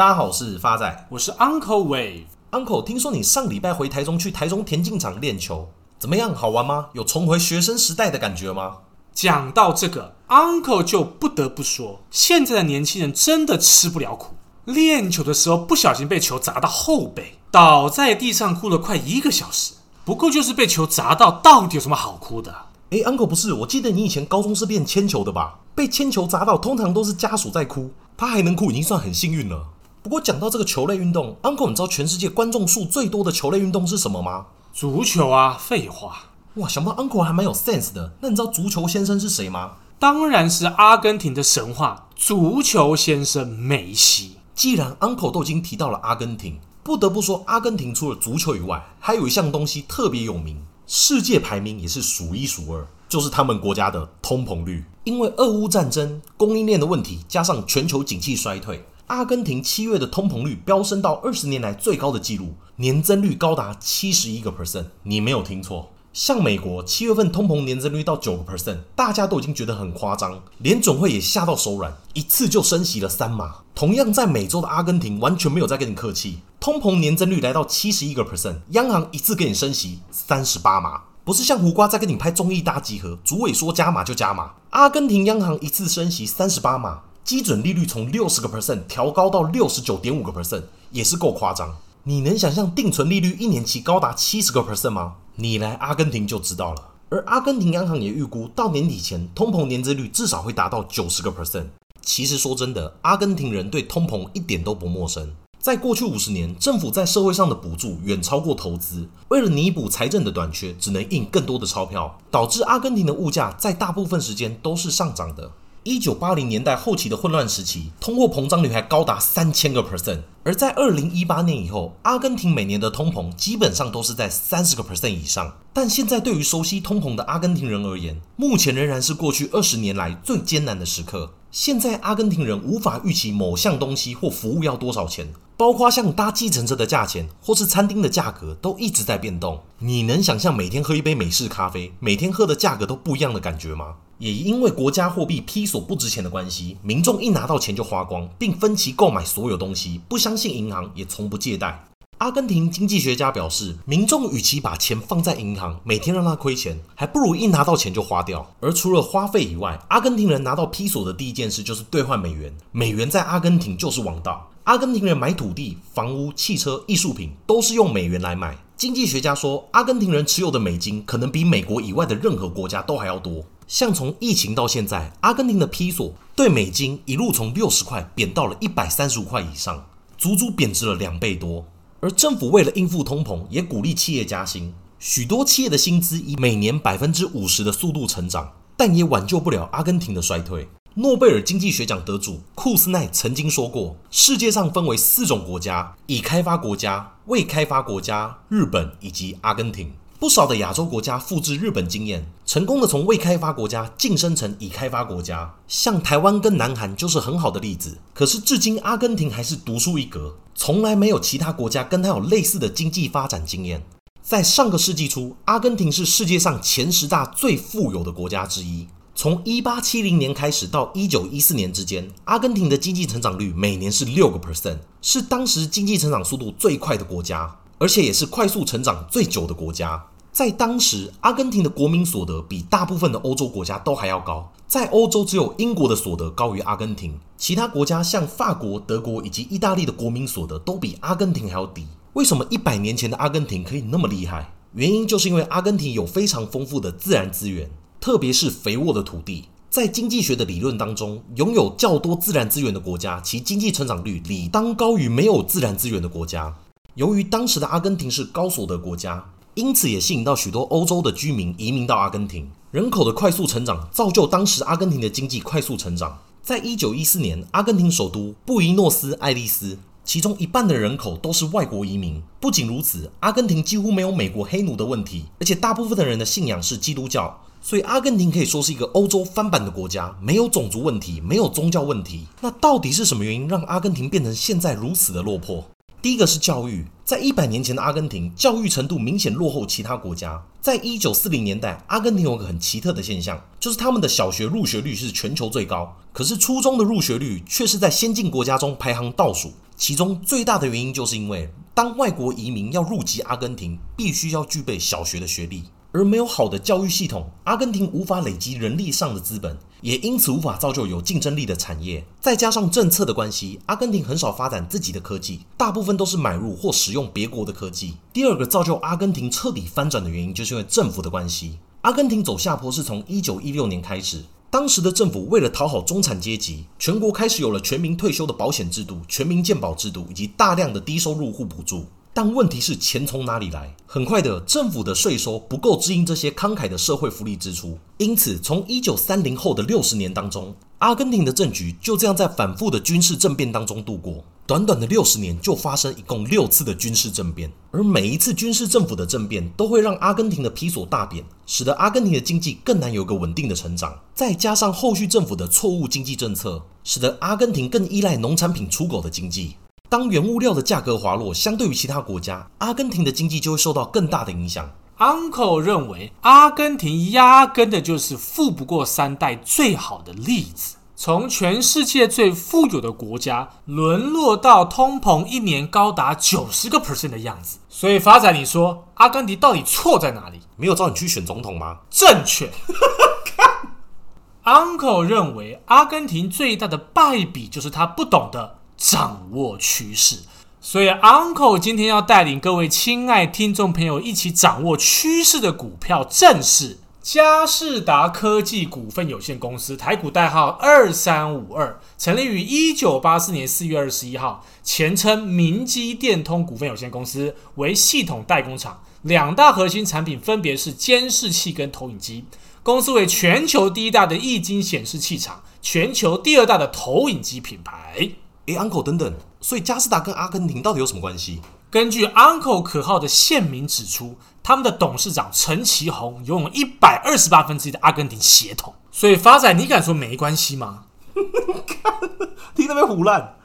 大家好，我是发仔，我是 Uncle Wave。Uncle，听说你上礼拜回台中去台中田径场练球，怎么样？好玩吗？有重回学生时代的感觉吗？讲到这个，Uncle 就不得不说，现在的年轻人真的吃不了苦。练球的时候不小心被球砸到后背，倒在地上哭了快一个小时。不过就是被球砸到，到底有什么好哭的？哎，Uncle 不是，我记得你以前高中是练铅球的吧？被铅球砸到，通常都是家属在哭，他还能哭，已经算很幸运了。不过讲到这个球类运动，Uncle，你知道全世界观众数最多的球类运动是什么吗？足球啊，废话。哇，想不到 Uncle 还蛮有 sense 的。那你知道足球先生是谁吗？当然是阿根廷的神话足球先生梅西。既然 Uncle 都已经提到了阿根廷，不得不说，阿根廷除了足球以外，还有一项东西特别有名。世界排名也是数一数二，就是他们国家的通膨率。因为俄乌战争、供应链的问题，加上全球景气衰退，阿根廷七月的通膨率飙升到二十年来最高的纪录，年增率高达七十一个 percent。你没有听错，像美国七月份通膨年增率到九个 percent，大家都已经觉得很夸张，联总会也吓到手软，一次就升息了三码。同样在美洲的阿根廷，完全没有在跟你客气。通膨年增率来到七十一个 percent，央行一次给你升息三十八码，不是像胡瓜在跟你拍综艺大集合，主委说加码就加码。阿根廷央行一次升息三十八码，基准利率从六十个 percent 调高到六十九点五个 percent，也是够夸张。你能想象定存利率一年期高达七十个 percent 吗？你来阿根廷就知道了。而阿根廷央行也预估到年底前，通膨年增率至少会达到九十个 percent。其实说真的，阿根廷人对通膨一点都不陌生。在过去五十年，政府在社会上的补助远超过投资。为了弥补财政的短缺，只能印更多的钞票，导致阿根廷的物价在大部分时间都是上涨的。一九八零年代后期的混乱时期，通货膨胀率还高达三千个 percent。而在二零一八年以后，阿根廷每年的通膨基本上都是在三十个 percent 以上。但现在对于熟悉通膨的阿根廷人而言，目前仍然是过去二十年来最艰难的时刻。现在阿根廷人无法预期某项东西或服务要多少钱。包括像搭计程车的价钱，或是餐厅的价格，都一直在变动。你能想象每天喝一杯美式咖啡，每天喝的价格都不一样的感觉吗？也因为国家货币披索不值钱的关系，民众一拿到钱就花光，并分期购买所有东西，不相信银行，也从不借贷。阿根廷经济学家表示，民众与其把钱放在银行，每天让他亏钱，还不如一拿到钱就花掉。而除了花费以外，阿根廷人拿到披索的第一件事就是兑换美元，美元在阿根廷就是王道。阿根廷人买土地、房屋、汽车、艺术品都是用美元来买。经济学家说，阿根廷人持有的美金可能比美国以外的任何国家都还要多。像从疫情到现在，阿根廷的披索对美金一路从六十块贬到了一百三十五块以上，足足贬值了两倍多。而政府为了应付通膨，也鼓励企业加薪，许多企业的薪资以每年百分之五十的速度成长，但也挽救不了阿根廷的衰退。诺贝尔经济学奖得主库斯奈曾经说过：“世界上分为四种国家：已开发国家、未开发国家、日本以及阿根廷。不少的亚洲国家复制日本经验，成功的从未开发国家晋升成已开发国家。像台湾跟南韩就是很好的例子。可是至今，阿根廷还是独树一格，从来没有其他国家跟他有类似的经济发展经验。在上个世纪初，阿根廷是世界上前十大最富有的国家之一。”从一八七零年开始到一九一四年之间，阿根廷的经济成长率每年是六个 percent，是当时经济成长速度最快的国家，而且也是快速成长最久的国家。在当时，阿根廷的国民所得比大部分的欧洲国家都还要高，在欧洲只有英国的所得高于阿根廷，其他国家像法国、德国以及意大利的国民所得都比阿根廷还要低。为什么一百年前的阿根廷可以那么厉害？原因就是因为阿根廷有非常丰富的自然资源。特别是肥沃的土地，在经济学的理论当中，拥有较多自然资源的国家，其经济成长率理当高于没有自然资源的国家。由于当时的阿根廷是高所得国家，因此也吸引到许多欧洲的居民移民到阿根廷。人口的快速成长，造就当时阿根廷的经济快速成长。在一九一四年，阿根廷首都布宜诺斯艾利斯，其中一半的人口都是外国移民。不仅如此，阿根廷几乎没有美国黑奴的问题，而且大部分的人的信仰是基督教。所以，阿根廷可以说是一个欧洲翻版的国家，没有种族问题，没有宗教问题。那到底是什么原因让阿根廷变成现在如此的落魄？第一个是教育，在一百年前的阿根廷，教育程度明显落后其他国家。在一九四零年代，阿根廷有个很奇特的现象，就是他们的小学入学率是全球最高，可是初中的入学率却是在先进国家中排行倒数。其中最大的原因就是因为，当外国移民要入籍阿根廷，必须要具备小学的学历，而没有好的教育系统，阿根廷无法累积人力上的资本，也因此无法造就有竞争力的产业。再加上政策的关系，阿根廷很少发展自己的科技，大部分都是买入或使用别国的科技。第二个造就阿根廷彻底翻转的原因，就是因为政府的关系。阿根廷走下坡是从一九一六年开始。当时的政府为了讨好中产阶级，全国开始有了全民退休的保险制度、全民健保制度以及大量的低收入户补助。但问题是钱从哪里来？很快的，政府的税收不够支应这些慷慨的社会福利支出。因此，从一九三零后的六十年当中，阿根廷的政局就这样在反复的军事政变当中度过。短短的六十年就发生一共六次的军事政变，而每一次军事政府的政变都会让阿根廷的皮索大贬，使得阿根廷的经济更难有个稳定的成长。再加上后续政府的错误经济政策，使得阿根廷更依赖农产品出口的经济。当原物料的价格滑落，相对于其他国家，阿根廷的经济就会受到更大的影响。Uncle 认为，阿根廷压根的就是富不过三代最好的例子。从全世界最富有的国家沦落到通膨一年高达九十个 percent 的样子，所以发展，你说阿根廷到底错在哪里？没有找你去选总统吗？正确。Uncle 认为，阿根廷最大的败笔就是他不懂得掌握趋势，所以 Uncle 今天要带领各位亲爱听众朋友一起掌握趋势的股票，正是。佳士达科技股份有限公司，台股代号二三五二，成立于一九八四年四月二十一号，前称明基电通股份有限公司，为系统代工厂。两大核心产品分别是监视器跟投影机。公司为全球第一大的液晶显示器厂，全球第二大的投影机品牌。诶，Uncle 等等，所以加士达跟阿根廷到底有什么关系？根据 Uncle 可靠的县民指出，他们的董事长陈其宏拥有一百二十八分之一的阿根廷血统，所以发展你敢说没关系吗？听那边胡乱。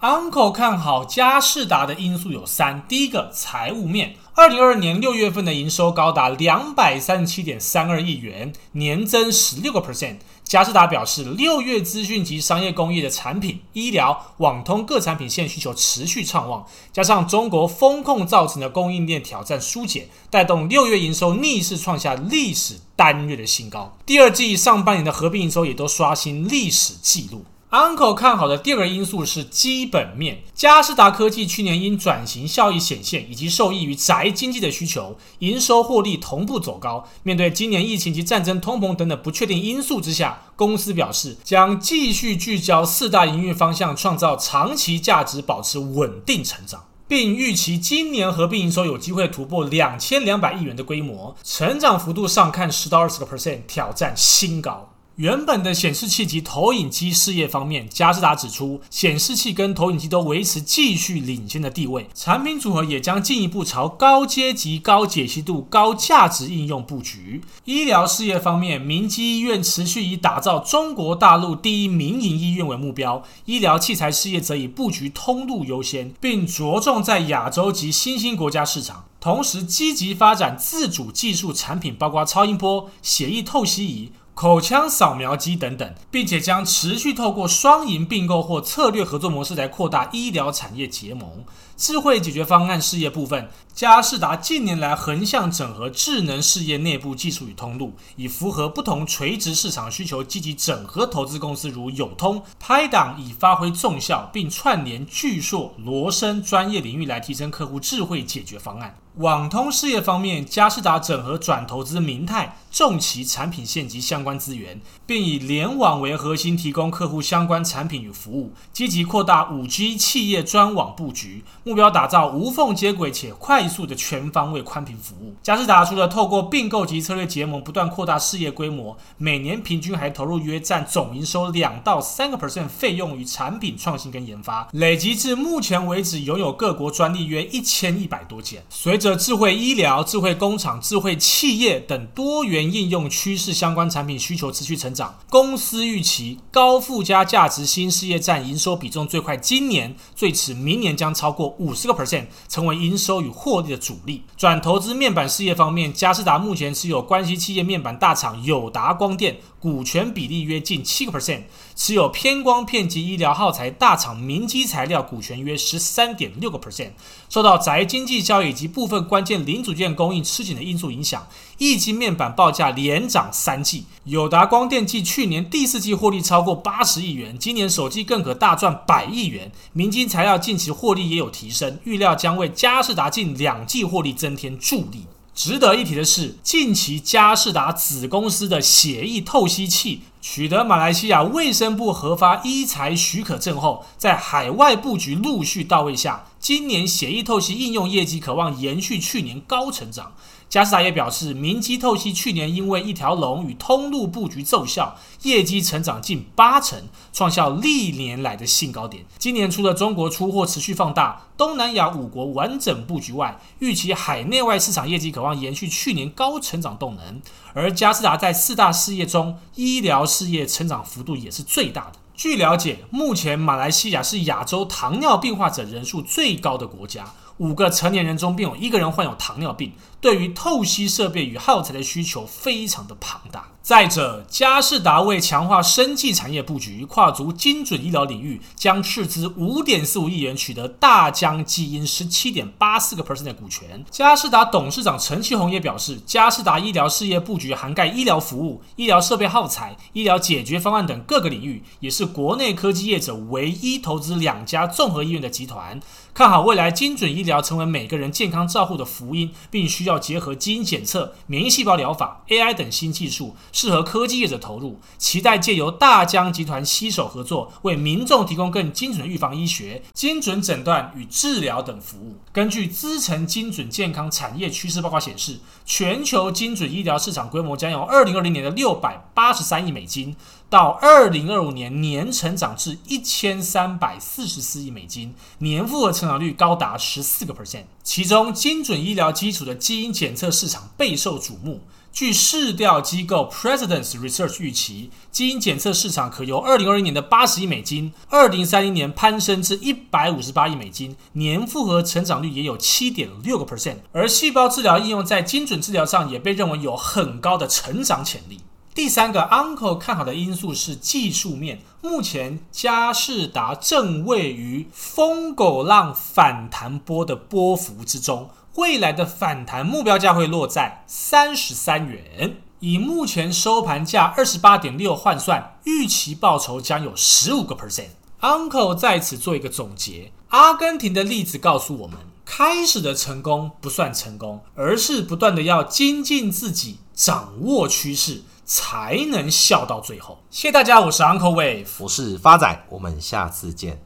Uncle 看好佳士达的因素有三：第一个，财务面，二零二二年六月份的营收高达两百三十七点三二亿元，年增十六个 percent。嘉士达表示，六月资讯及商业工业的产品、医疗、网通各产品线需求持续畅旺，加上中国风控造成的供应链挑战疏解，带动六月营收逆势创下历史单月的新高。第二季上半年的合并营收也都刷新历史纪录。Uncle 看好的第二个因素是基本面。佳士达科技去年因转型效益显现，以及受益于宅经济的需求，营收获利同步走高。面对今年疫情及战争、通膨等等不确定因素之下，公司表示将继续聚焦四大营运方向，创造长期价值，保持稳定成长，并预期今年合并营收有机会突破两千两百亿元的规模，成长幅度上看十到二十个 percent，挑战新高。原本的显示器及投影机事业方面，佳士达指出，显示器跟投影机都维持继续领先的地位，产品组合也将进一步朝高阶级、高解析度、高价值应用布局。医疗事业方面，明基医院持续以打造中国大陆第一民营医院为目标，医疗器材事业则以布局通路优先，并着重在亚洲及新兴国家市场，同时积极发展自主技术产品，包括超音波、血液透析仪。口腔扫描机等等，并且将持续透过双赢并购或策略合作模式来扩大医疗产业结盟。智慧解决方案事业部分，佳士达近年来横向整合智能事业内部技术与通路，以符合不同垂直市场需求，积极整合投资公司如友通、拍档，以发挥综效，并串联巨硕、罗森专业领域来提升客户智慧解决方案。网通事业方面，佳士达整合转投资明泰、重其产品线及相关资源，并以联网为核心，提供客户相关产品与服务，积极扩大五 G 企业专网布局，目标打造无缝接轨且快速的全方位宽频服务。佳士达除了透过并购及策略结盟，不断扩大事业规模，每年平均还投入约占总营收两到三个 percent 费用于产品创新跟研发，累积至目前为止拥有各国专利约一千一百多件。随着智慧医疗、智慧工厂、智慧企业等多元应用趋势相关产品需求持续成长，公司预期高附加价值新事业占营收比重最快今年，最迟明年将超过五十个 percent，成为营收与获利的主力。转投资面板事业方面，佳士达目前持有关系企业面板大厂友达光电。股权比例约近七个 percent，持有偏光片及医疗耗材大厂明基材料股权约十三点六个 percent。受到宅经济效应以及部分关键零组件供应吃紧的因素影响，液晶面板报价连涨三季。友达光电继去年第四季获利超过八十亿元，今年首季更可大赚百亿元。明基材料近期获利也有提升，预料将为佳士达近两季获利增添助力。值得一提的是，近期佳士达子公司的血液透析器取得马来西亚卫生部核发医材许可证后，在海外布局陆续到位下，今年血液透析应用业绩可望延续去年高成长。佳世达也表示，明基透析去年因为一条龙与通路布局奏效，业绩成长近八成，创下历年来的新高点。今年除了中国出货持续放大，东南亚五国完整布局外，预期海内外市场业绩可望延续去年高成长动能。而佳世达在四大事业中，医疗事业成长幅度也是最大的。据了解，目前马来西亚是亚洲糖尿病患者人数最高的国家。五个成年人中便有一个人患有糖尿病，对于透析设备与耗材的需求非常的庞大。再者，佳士达为强化生技产业布局，跨足精准医疗领域，将斥资五点四五亿元取得大疆基因十七点八四个 percent 的股权。佳士达董事长陈其宏也表示，佳士达医疗事业布局涵盖医疗服务、医疗设备耗材、医疗解决方案等各个领域，也是国内科技业者唯一投资两家综合医院的集团。看好未来精准医疗成为每个人健康照护的福音，并需要结合基因检测、免疫细胞疗法、AI 等新技术。适合科技业者投入，期待借由大疆集团携手合作，为民众提供更精准的预防医学、精准诊断与治疗等服务。根据资诚精准健康产业趋势报告显示，全球精准医疗市场规模将由二零二零年的六百八十三亿美金，到二零二五年年成长至一千三百四十四亿美金，年复合成长率高达十四个 percent。其中，精准医疗基础的基因检测市场备受瞩目。据市调机构 President's Research 预期，基因检测市场可由二零二零年的八十亿美金，二零三零年攀升至一百五十八亿美金，年复合成长率也有七点六个 percent。而细胞治疗应用在精准治疗上，也被认为有很高的成长潜力。第三个 Uncle 看好的因素是技术面，目前佳士达正位于疯狗浪反弹波的波幅之中。未来的反弹目标价会落在三十三元，以目前收盘价二十八点六换算，预期报酬将有十五个 percent。Uncle 在此做一个总结：阿根廷的例子告诉我们，开始的成功不算成功，而是不断的要精进自己，掌握趋势，才能笑到最后。谢谢大家，我是 Uncle Wave，我是发仔，我们下次见。